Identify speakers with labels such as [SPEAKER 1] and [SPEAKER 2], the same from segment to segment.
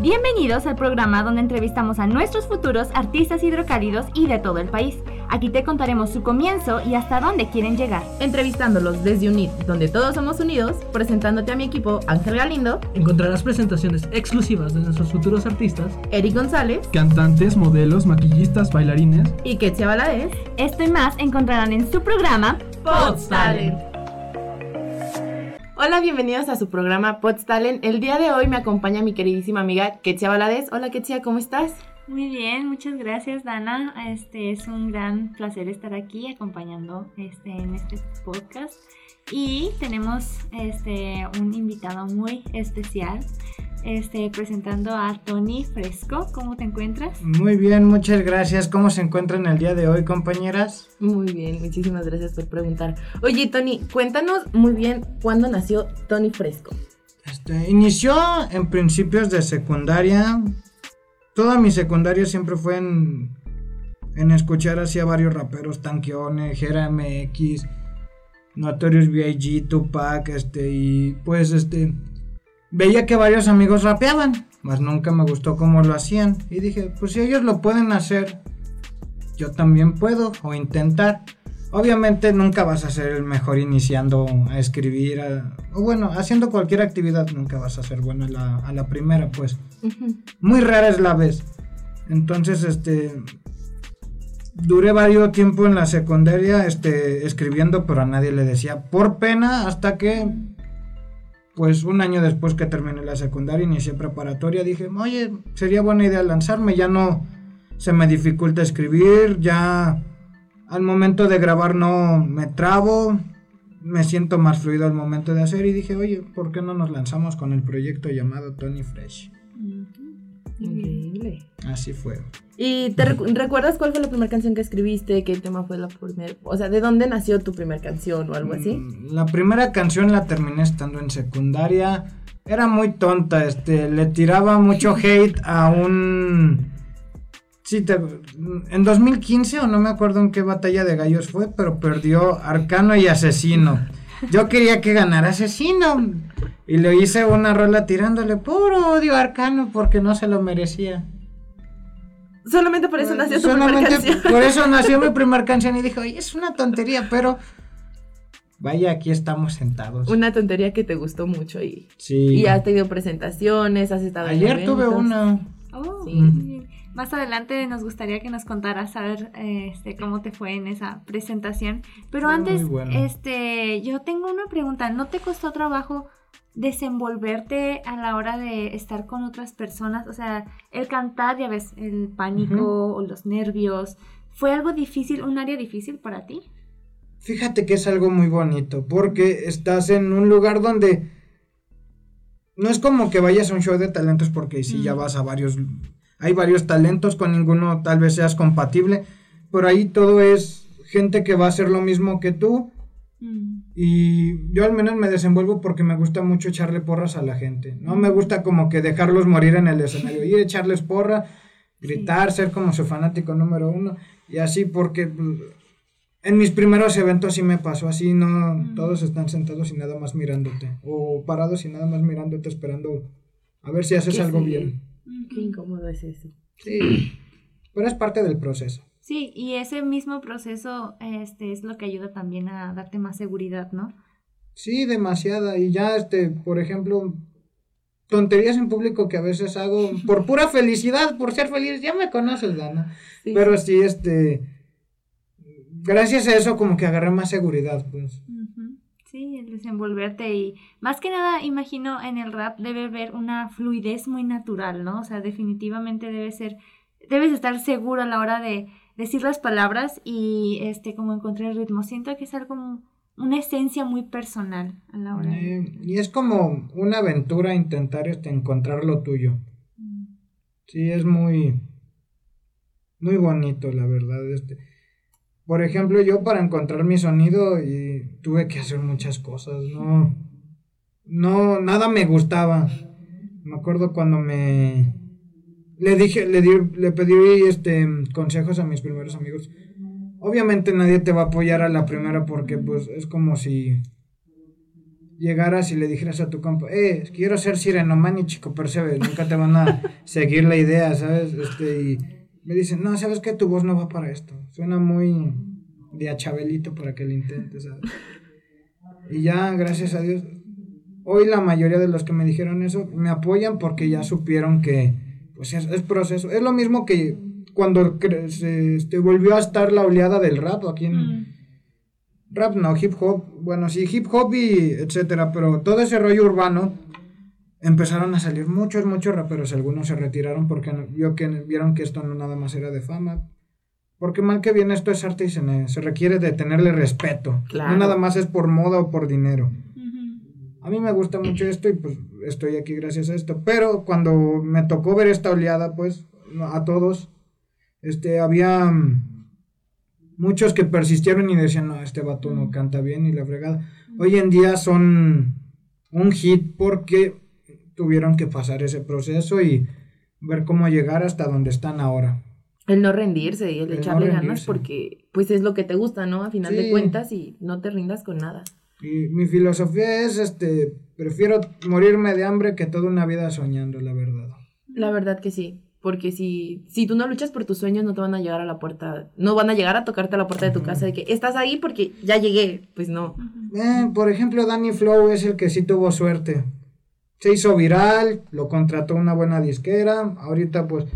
[SPEAKER 1] Bienvenidos al programa donde entrevistamos a nuestros futuros artistas hidrocálidos y de todo el país. Aquí te contaremos su comienzo y hasta dónde quieren llegar.
[SPEAKER 2] Entrevistándolos desde UNIT, donde todos somos unidos, presentándote a mi equipo Ángel Galindo,
[SPEAKER 3] Encontrarás presentaciones exclusivas de nuestros futuros artistas,
[SPEAKER 2] Eric González
[SPEAKER 4] Cantantes, modelos, maquillistas, bailarines.
[SPEAKER 2] y Ketsia Valadez.
[SPEAKER 1] Esto y más encontrarán en su programa
[SPEAKER 2] Pods Talent. Hola, bienvenidos a su programa Pods Talent. El día de hoy me acompaña mi queridísima amiga Ketsia Valadez. Hola Ketsia, ¿cómo estás?
[SPEAKER 1] Muy bien, muchas gracias Dana. Este es un gran placer estar aquí acompañando este en este podcast y tenemos este un invitado muy especial. Este presentando a Tony Fresco. ¿Cómo te encuentras?
[SPEAKER 5] Muy bien, muchas gracias. ¿Cómo se encuentran el día de hoy, compañeras?
[SPEAKER 2] Muy bien, muchísimas gracias por preguntar. Oye, Tony, cuéntanos muy bien cuándo nació Tony Fresco.
[SPEAKER 5] Este, inició en principios de secundaria. Toda mi secundaria siempre fue en, en escuchar así a varios raperos, Tanqueone, Jera MX, Notorious B.I.G., Tupac, este, y pues este, veía que varios amigos rapeaban, mas nunca me gustó cómo lo hacían. Y dije, pues si ellos lo pueden hacer, yo también puedo, o intentar. Obviamente nunca vas a ser el mejor iniciando a escribir, a- o bueno, haciendo cualquier actividad nunca vas a ser bueno a la, a la primera, pues. Muy rara es la vez. Entonces, este, duré varios tiempo en la secundaria, este, escribiendo, pero a nadie le decía por pena, hasta que, pues, un año después que terminé la secundaria, inicié preparatoria, dije, oye, sería buena idea lanzarme, ya no se me dificulta escribir, ya al momento de grabar no me trabo, me siento más fluido al momento de hacer y dije, oye, ¿por qué no nos lanzamos con el proyecto llamado Tony Fresh?
[SPEAKER 2] Increíble.
[SPEAKER 5] Así fue.
[SPEAKER 2] ¿Y te recu- recuerdas cuál fue la primera canción que escribiste? ¿Qué tema fue la primera? O sea, ¿de dónde nació tu primera canción o algo así?
[SPEAKER 5] Mm, La primera canción la terminé estando en secundaria. Era muy tonta, este, le tiraba mucho hate a un... Sí, te- en 2015 o no me acuerdo en qué batalla de gallos fue, pero perdió Arcano y Asesino. Yo quería que ganara Asesino y le hice una rola tirándole puro odio a Arcano porque no se lo merecía.
[SPEAKER 2] Solamente por eso nació tu primera
[SPEAKER 5] Solamente
[SPEAKER 2] canción.
[SPEAKER 5] por eso nació mi primera canción y dije, oye, es una tontería, pero vaya, aquí estamos sentados.
[SPEAKER 2] Una tontería que te gustó mucho y,
[SPEAKER 5] Sí.
[SPEAKER 2] y has tenido presentaciones, has estado en
[SPEAKER 5] Ayer tuve una.
[SPEAKER 1] Oh,
[SPEAKER 2] Sí.
[SPEAKER 1] Más adelante nos gustaría que nos contaras a ver eh, este, cómo te fue en esa presentación. Pero antes,
[SPEAKER 5] bueno.
[SPEAKER 1] este, yo tengo una pregunta. ¿No te costó trabajo desenvolverte a la hora de estar con otras personas? O sea, el cantar, ya ves, el pánico o los nervios. ¿Fue algo difícil, un área difícil para ti?
[SPEAKER 5] Fíjate que es algo muy bonito, porque estás en un lugar donde no es como que vayas a un show de talentos, porque si ya vas a varios, hay varios talentos, con ninguno tal vez seas compatible, pero ahí todo es gente que va a hacer lo mismo que tú,
[SPEAKER 1] Mm.
[SPEAKER 5] Y yo al menos me desenvuelvo porque me gusta mucho echarle porras a la gente. No me gusta como que dejarlos morir en el escenario. Ir echarles porra, gritar, ser como su fanático número uno. Y así porque pues, en mis primeros eventos sí me pasó así. No, todos están sentados y nada más mirándote. O parados y nada más mirándote esperando a ver si haces
[SPEAKER 2] ¿Qué
[SPEAKER 5] algo bien.
[SPEAKER 2] Qué incómodo es eso.
[SPEAKER 5] Sí. Pero es parte del proceso.
[SPEAKER 1] Sí, y ese mismo proceso este, es lo que ayuda también a darte más seguridad, ¿no?
[SPEAKER 5] Sí, demasiada. Y ya, este, por ejemplo, tonterías en público que a veces hago por pura felicidad, por ser feliz. Ya me conoces, Dana.
[SPEAKER 2] Sí.
[SPEAKER 5] Pero sí, este, gracias a eso como que agarré más seguridad, pues.
[SPEAKER 1] Sí, el desenvolverte y más que nada, imagino en el rap debe haber una fluidez muy natural, ¿no? O sea, definitivamente debe ser, debes estar seguro a la hora de decir las palabras y este como encontrar el ritmo. Siento que es algo, mu- una esencia muy personal a la hora.
[SPEAKER 5] Eh, y es como una aventura intentar este, encontrar lo tuyo.
[SPEAKER 1] Mm.
[SPEAKER 5] Sí, es muy, muy bonito, la verdad. Este. Por ejemplo, yo para encontrar mi sonido y tuve que hacer muchas cosas, no, no, nada me gustaba. Me acuerdo cuando me le dije, le di, le pedí este consejos a mis primeros amigos. Obviamente nadie te va a apoyar a la primera porque pues es como si llegaras y le dijeras a tu compa, eh, quiero ser Sirenoman y Chico Percebe, nunca te van a seguir la idea, ¿sabes? Este, y me dicen, no, ¿sabes qué? Tu voz no va para esto. Suena muy de a Chabelito para que lo intentes, ¿sabes? Y ya, gracias a Dios, hoy la mayoría de los que me dijeron eso me apoyan porque ya supieron que, pues es, es proceso. Es lo mismo que cuando se este, volvió a estar la oleada del rap aquí en...
[SPEAKER 1] Mm.
[SPEAKER 5] Rap no, hip hop, bueno, sí, hip hop y etcétera, pero todo ese rollo urbano empezaron a salir muchos, muchos raperos, algunos se retiraron porque vio que, vieron que esto no nada más era de fama. Porque mal que bien esto es arte y se, ne- se requiere de tenerle respeto.
[SPEAKER 2] Claro.
[SPEAKER 5] No nada más es por moda o por dinero. A mí me gusta mucho esto y pues estoy aquí gracias a esto. Pero cuando me tocó ver esta oleada, pues a todos, este, había muchos que persistieron y decían, no, este vato no canta bien y la fregada. Hoy en día son un hit porque tuvieron que pasar ese proceso y ver cómo llegar hasta donde están ahora.
[SPEAKER 2] El no rendirse y el,
[SPEAKER 5] El no
[SPEAKER 2] echarle ganas
[SPEAKER 5] rendirse.
[SPEAKER 2] porque pues es lo que te gusta, ¿no? A final de
[SPEAKER 5] Sí.
[SPEAKER 2] cuentas y no te rindas con nada.
[SPEAKER 5] Y mi filosofía es, este, prefiero morirme de hambre que toda una vida soñando, la verdad.
[SPEAKER 2] La verdad que sí, porque si, si tú no luchas por tus sueños no te van a llegar a la puerta, no van a llegar a tocarte a la puerta de tu casa de que estás ahí porque ya llegué, pues no.
[SPEAKER 5] Eh, por ejemplo, Danny Flow es el que sí tuvo suerte. Se hizo viral, lo contrató una buena disquera. Ahorita, pues,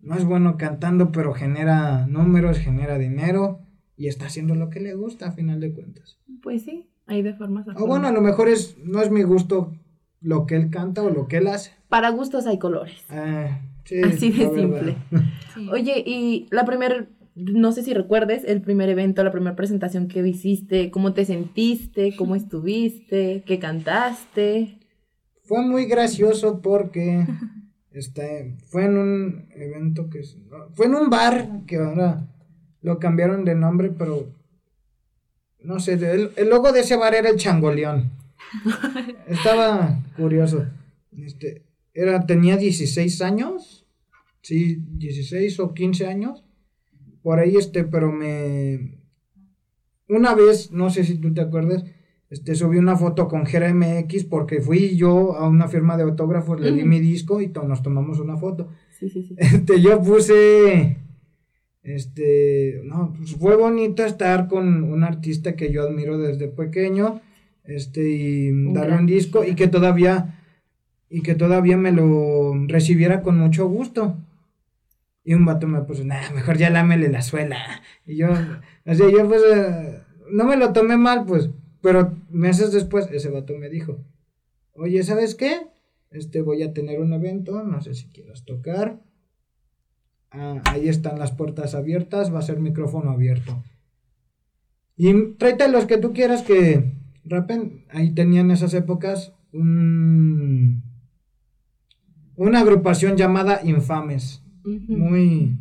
[SPEAKER 5] no es bueno cantando, pero genera números, genera dinero y está haciendo lo que le gusta a final de cuentas.
[SPEAKER 2] Pues sí, hay de formas
[SPEAKER 5] O bueno, a lo mejor es, no es mi gusto lo que él canta o lo que él hace.
[SPEAKER 2] Para gustos hay colores.
[SPEAKER 5] Eh, sí,
[SPEAKER 2] Así de simple.
[SPEAKER 1] Sí.
[SPEAKER 2] Oye, y la primer, no sé si recuerdes, el primer evento, la primera presentación que hiciste, cómo te sentiste, cómo estuviste, qué cantaste.
[SPEAKER 5] Fue muy gracioso porque este, fue en un evento que fue en un bar que ahora lo cambiaron de nombre, pero no sé, el, el logo de ese bar era el changoleón. Estaba curioso. Este, era, tenía 16 años. Sí, 16 o 15 años. Por ahí, este, pero me. Una vez, no sé si tú te acuerdas, este, subí una foto con Jera MX porque fui yo a una firma de autógrafos, le di mi disco y to- nos tomamos una foto.
[SPEAKER 2] Sí, sí, sí.
[SPEAKER 5] Este, yo puse. Este. No, pues fue bonito estar con un artista que yo admiro desde pequeño. Este, y
[SPEAKER 2] Un
[SPEAKER 5] darle un disco y que todavía. Y que todavía me lo recibiera con mucho gusto. Y un vato me puso, nah, mejor ya lámele la suela. Y yo, o sea, yo pues, eh, no me lo tomé mal, pues, pero meses después ese vato me dijo, oye, ¿sabes qué? Este, voy a tener un evento, no sé si quieras tocar. Ah, ahí están las puertas abiertas, va a ser micrófono abierto. Y tráete los que tú quieras que rapen. Ahí tenían en esas épocas un, una agrupación llamada Infames. Muy...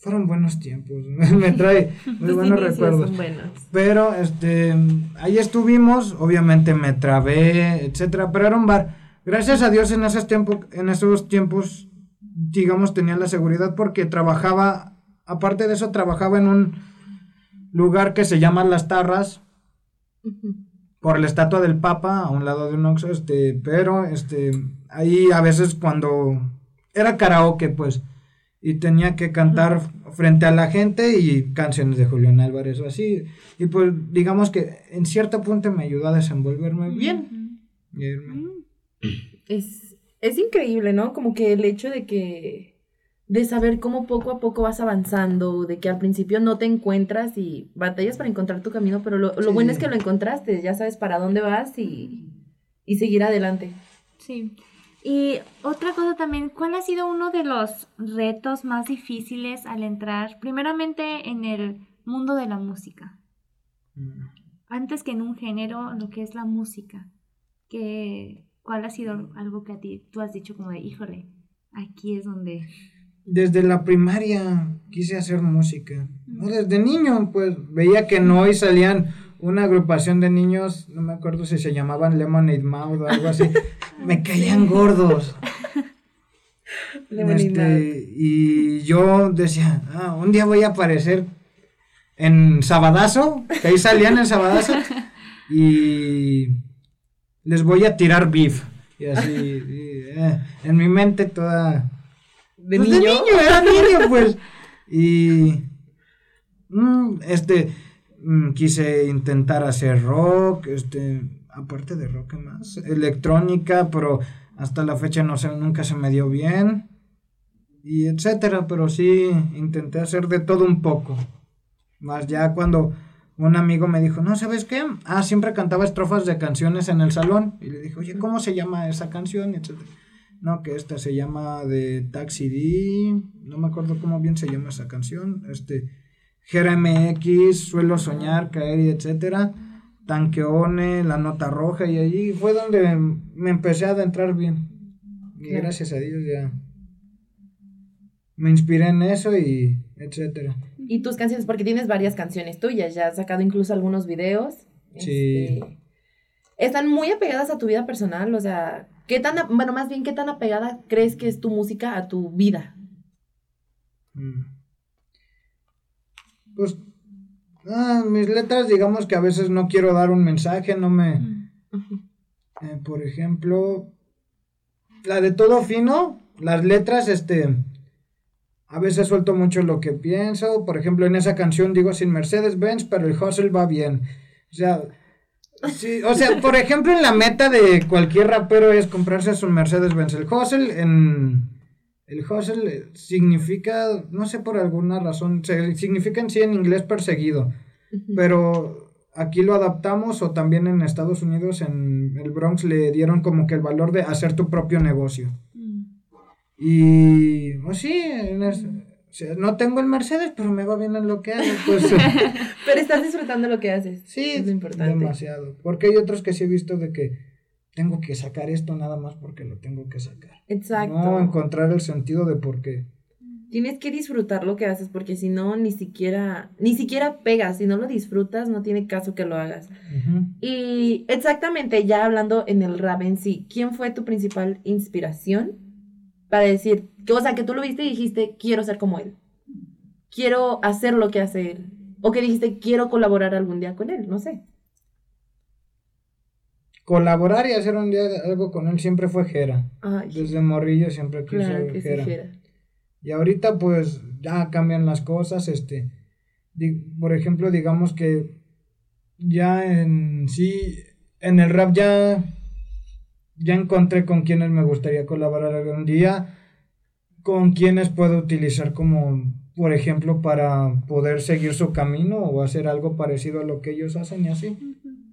[SPEAKER 5] Fueron buenos tiempos. me trae muy buenos recuerdos.
[SPEAKER 2] buenos.
[SPEAKER 5] Pero este ahí estuvimos, obviamente me trabé, etcétera, pero era un bar. Gracias a Dios en esos tiempos, en esos tiempos, digamos, tenía la seguridad porque trabajaba, aparte de eso, trabajaba en un lugar que se llama Las Tarras, por la estatua del Papa, a un lado de un Oxxo, este, pero este, ahí a veces cuando era karaoke, pues, y tenía que cantar frente a la gente y canciones de Julián Álvarez o así, y pues digamos que en cierto punto me ayudó a desenvolverme bien.
[SPEAKER 2] Es, es increíble, ¿no? Como que el hecho de que, de saber cómo poco a poco vas avanzando, de que al principio no te encuentras y batallas para encontrar tu camino, pero lo, lo
[SPEAKER 5] Sí.
[SPEAKER 2] bueno es que lo encontraste, ya sabes para dónde vas y, y seguir adelante.
[SPEAKER 1] Sí. Y otra cosa también, ¿cuál ha sido uno de los retos más difíciles al entrar, primeramente en el mundo de la música? Antes que en un género, lo que es la música. Que, ¿Cuál ha sido algo que a ti tú has dicho como de, híjole, aquí es donde...
[SPEAKER 5] Desde la primaria quise hacer música. ¿no? Desde niño, pues veía que no y salían una agrupación de niños, no me acuerdo si se llamaban Lemonade Mouth o algo así. me caían gordos. Este, y yo decía, ah, un día voy a aparecer en Sabadazo, que ahí salían en Sabadazo. y les voy a tirar beef. Y así, y, eh, en mi mente toda...
[SPEAKER 2] ¿De
[SPEAKER 5] pues,
[SPEAKER 2] niño?
[SPEAKER 5] era niño, pues. Y... mm, este, mm, quise intentar hacer rock, este, aparte de rock, ¿qué más? Electrónica, pero hasta la fecha no sé, nunca se me dio bien. Y etcétera, pero sí intenté hacer de todo un poco. Más ya cuando un amigo me dijo, no, ¿sabes qué? Ah, siempre cantaba estrofas de canciones en el salón. Y le dije, oye, ¿cómo se llama esa canción? Etcétera. No, que esta se llama de Taxi D. No me acuerdo cómo bien se llama esa canción. Este, Jera MX, Suelo Soñar, Caer y etcétera. Tanqueone, La Nota Roja. Y allí fue donde me empecé a adentrar bien. Y
[SPEAKER 2] Claro.
[SPEAKER 5] gracias a Dios ya me inspiré en eso y etcétera.
[SPEAKER 2] Y tus canciones, porque tienes varias canciones tuyas, ya has sacado incluso algunos videos.
[SPEAKER 5] Sí.
[SPEAKER 2] Este, están muy apegadas a tu vida personal, o sea, ¿qué tan, bueno, más bien, qué tan apegada crees que es tu música a tu vida?
[SPEAKER 5] Mm. Pues ah, mis letras digamos que a veces no quiero dar un mensaje, no me... Eh, por ejemplo, la de todo fino, las letras, este, a veces suelto mucho lo que pienso. Por ejemplo, en esa canción digo sin Mercedes Benz, pero el hustle va bien. O sea, sí, o sea, por ejemplo, en la meta de cualquier rapero es comprarse su Mercedes Benz. El hustle en el hustle eh, significa, no sé por alguna razón, significa en sí en inglés perseguido. Pero aquí lo adaptamos o también en Estados Unidos, en el Bronx, le dieron como que el valor de hacer tu propio negocio.
[SPEAKER 1] Mm.
[SPEAKER 5] Y, pues sí, es- no tengo el Mercedes, pero me va bien en lo que hago. Pues
[SPEAKER 2] Pero estás disfrutando lo que haces.
[SPEAKER 5] sí,
[SPEAKER 2] es lo importante.
[SPEAKER 5] demasiado. Porque hay otros que sí he visto de que tengo que sacar esto nada más porque lo tengo que sacar.
[SPEAKER 2] Exacto.
[SPEAKER 5] No encontrar el sentido de por qué.
[SPEAKER 2] Tienes que disfrutar lo que haces porque si no ni siquiera ni siquiera pegas, si no lo disfrutas no tiene caso que lo hagas. Y exactamente, ya hablando en el rap en sí, ¿quién fue tu principal inspiración para decir, que, o sea, que tú lo viste y dijiste, quiero ser como él, quiero hacer lo que hace él, o que dijiste, quiero colaborar algún día con él, no sé.
[SPEAKER 5] Colaborar y hacer un día algo con él siempre fue Jera.
[SPEAKER 2] Ay,
[SPEAKER 5] Desde morrillo siempre quise
[SPEAKER 2] claro que sí,
[SPEAKER 5] Jera. Y ahorita pues ya cambian las cosas, este, por ejemplo, digamos que ya en sí, en el rap ya, ya encontré con quienes me gustaría colaborar algún día, con quienes puedo utilizar como, por ejemplo, para poder seguir su camino o hacer algo parecido a lo que ellos hacen y así.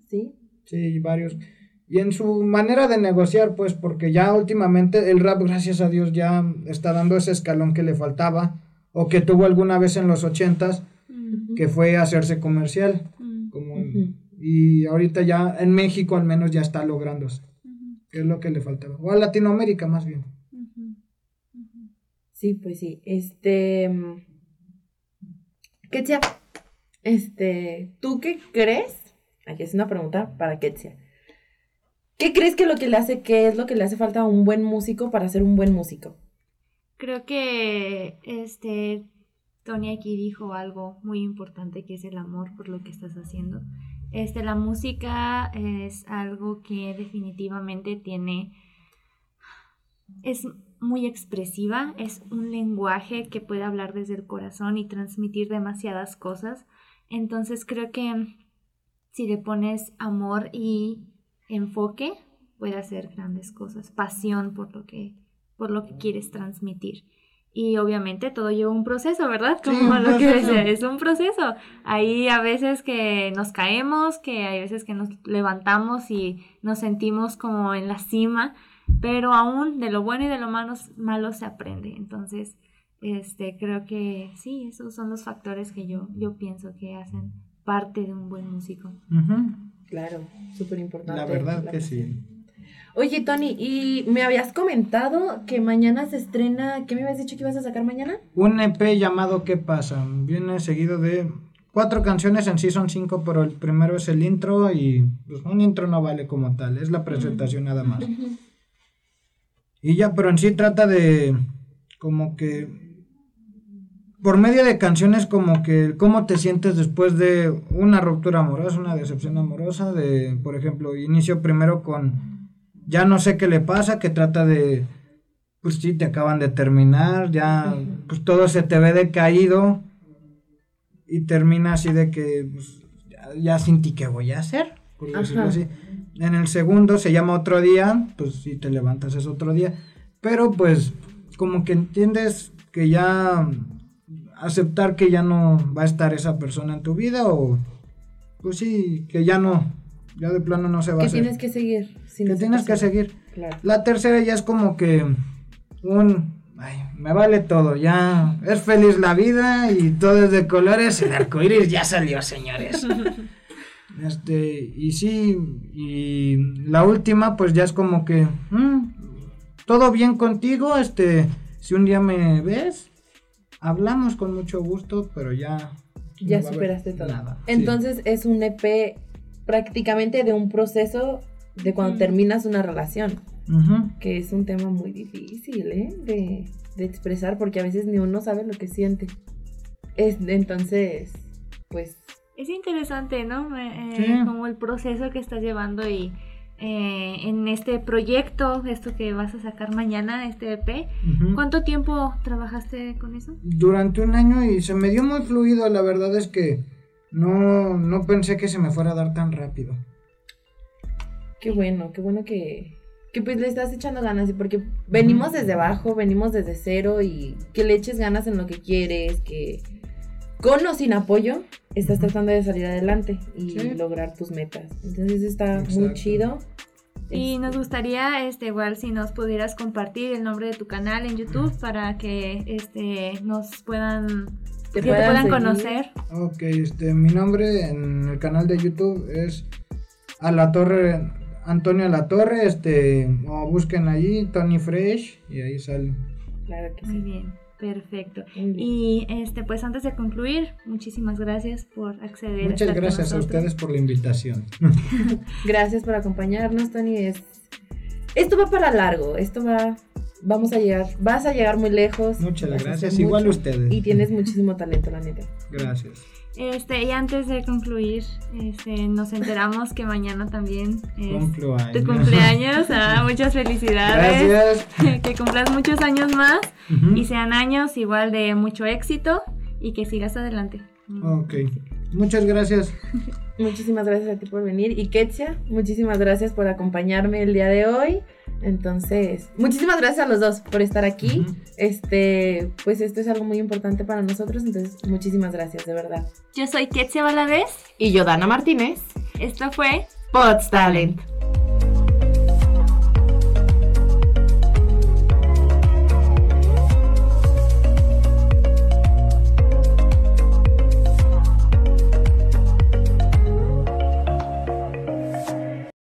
[SPEAKER 2] ¿Sí?
[SPEAKER 5] Sí, varios. Y en su manera de negociar, pues, porque ya últimamente el rap, gracias a Dios, ya está dando ese escalón que le faltaba, o que tuvo alguna vez en los ochentas,
[SPEAKER 1] Mm.
[SPEAKER 5] que fue hacerse comercial.
[SPEAKER 1] Mm.
[SPEAKER 5] Como. Y ahorita ya en México al menos ya está lográndose, que es lo que le faltaba. O a Latinoamérica más bien.
[SPEAKER 2] Sí, pues sí. Este. Ketsia, este. ¿Tú qué crees? Aquí es una pregunta para Ketsia. ¿Qué crees que lo que le hace, qué es lo que le hace falta a un buen músico para ser un buen músico?
[SPEAKER 1] Creo que este Tony aquí dijo algo muy importante que es el amor por lo que estás haciendo. Este, la música es algo que definitivamente tiene es muy expresiva, es un lenguaje que puede hablar desde el corazón y transmitir demasiadas cosas. Entonces creo que si le pones amor y enfoque, puede hacer grandes cosas, pasión por lo que por lo que quieres transmitir. Y obviamente todo lleva un proceso, ¿verdad? Como lo que decía, es un proceso. Hay a veces que nos caemos, que hay veces que nos levantamos y nos sentimos como en la cima, pero aún de lo bueno y de lo malo, malo se aprende. Entonces, este, creo que sí, esos son los factores que yo, yo pienso que hacen parte de un buen músico.
[SPEAKER 5] Ujú.
[SPEAKER 2] Claro, súper importante.
[SPEAKER 5] La verdad que sí.
[SPEAKER 2] Oye, Tony, y me habías comentado que mañana se estrena. ¿Qué me habías dicho que ibas a sacar mañana?
[SPEAKER 5] Un EP llamado ¿Qué pasa? Viene seguido de cuatro canciones, en sí son cinco, pero el primero es el intro y pues, un intro no vale como tal, es la presentación nada más. Y ya, pero en sí trata de como que... por medio de canciones como que cómo te sientes después de una ruptura amorosa, una decepción amorosa, de, por ejemplo, inicio primero con ya no sé qué le pasa, que trata de, pues sí, te acaban de terminar, ya, pues todo se te ve decaído y termina así de que, pues, ya, ya sin ti qué voy a hacer, por decirlo
[SPEAKER 2] Ajá.
[SPEAKER 5] así. En el segundo se llama otro día, pues si te levantas es otro día, pero pues como que entiendes que ya aceptar que ya no va a estar esa persona en tu vida o pues sí, que ya no, ya de plano no se va a
[SPEAKER 2] Que
[SPEAKER 5] hacer.
[SPEAKER 2] tienes que seguir. sin
[SPEAKER 5] que tienes que seguir.
[SPEAKER 2] Claro.
[SPEAKER 5] La tercera ya es como que un ay, me vale todo, ya es feliz la vida y todo es de colores, el arco iris ya salió, señores. Este, y sí, y la última, pues ya es como que mm, todo bien contigo, este, si un día me ves, hablamos con mucho gusto, pero ya
[SPEAKER 2] Ya
[SPEAKER 5] no
[SPEAKER 2] superaste todo.
[SPEAKER 5] nada. Sí.
[SPEAKER 2] Entonces es un EP prácticamente de un proceso de cuando
[SPEAKER 1] Ujú.
[SPEAKER 2] terminas una relación, que es un tema muy difícil, ¿eh? De, de expresar, porque a veces ni uno sabe lo que siente. Es, entonces, pues,
[SPEAKER 1] Es interesante, ¿no? Eh, eh,
[SPEAKER 5] Sí.
[SPEAKER 1] Como el proceso que estás llevando y eh, en este proyecto, esto que vas a sacar mañana, este EP. ¿Cuánto tiempo trabajaste con eso?
[SPEAKER 5] durante un año y se me dio muy fluido, la verdad es que no, no pensé que se me fuera a dar tan rápido.
[SPEAKER 2] qué bueno, qué bueno que, que pues le estás echando ganas, y porque venimos desde abajo, venimos desde cero y que le eches ganas en lo que quieres, que con o sin apoyo estás tratando de salir adelante y
[SPEAKER 5] Sí.
[SPEAKER 2] lograr tus metas. Entonces está muy chido.
[SPEAKER 1] Y
[SPEAKER 2] Este,
[SPEAKER 1] nos gustaría, este, igual, si nos pudieras compartir el nombre de tu canal en YouTube para que, este, nos puedan,
[SPEAKER 2] Te
[SPEAKER 1] que te
[SPEAKER 2] puedan
[SPEAKER 1] conocer.
[SPEAKER 5] Ok, este, mi nombre en el canal de YouTube es a la torre, Antonio La Torre, este, o busquen allí Tony Fresh y ahí sale.
[SPEAKER 2] Claro que
[SPEAKER 1] Muy
[SPEAKER 2] sí.
[SPEAKER 1] bien, perfecto. Y, este, pues antes de concluir, muchísimas gracias por acceder. a
[SPEAKER 5] Muchas gracias a ustedes por la invitación.
[SPEAKER 2] Gracias por acompañarnos, Tony. Es... Esto va para largo. Esto va. Vamos a llegar. Vas a llegar muy lejos.
[SPEAKER 5] Muchas gracias, igual
[SPEAKER 2] mucho,
[SPEAKER 5] ustedes.
[SPEAKER 2] Y tienes muchísimo talento, la neta.
[SPEAKER 5] Gracias.
[SPEAKER 1] Este, y antes de concluir, este, nos enteramos que mañana también es
[SPEAKER 5] Cumpleaños.
[SPEAKER 1] tu cumpleaños. Ah, muchas felicidades.
[SPEAKER 5] Gracias.
[SPEAKER 1] Que cumplas muchos años más y sean años igual de mucho éxito y que sigas adelante.
[SPEAKER 5] Ok, muchas gracias.
[SPEAKER 2] Muchísimas gracias a ti por venir. Y Ketsia, muchísimas gracias por acompañarme el día de hoy. Entonces, muchísimas gracias a los dos por estar aquí. Este, pues esto es algo muy importante para nosotros. Entonces, muchísimas gracias, de verdad.
[SPEAKER 1] Yo soy Ketsia Valadez.
[SPEAKER 2] Y yo, Dana Martínez,
[SPEAKER 1] Esto fue
[SPEAKER 2] Pods Talent.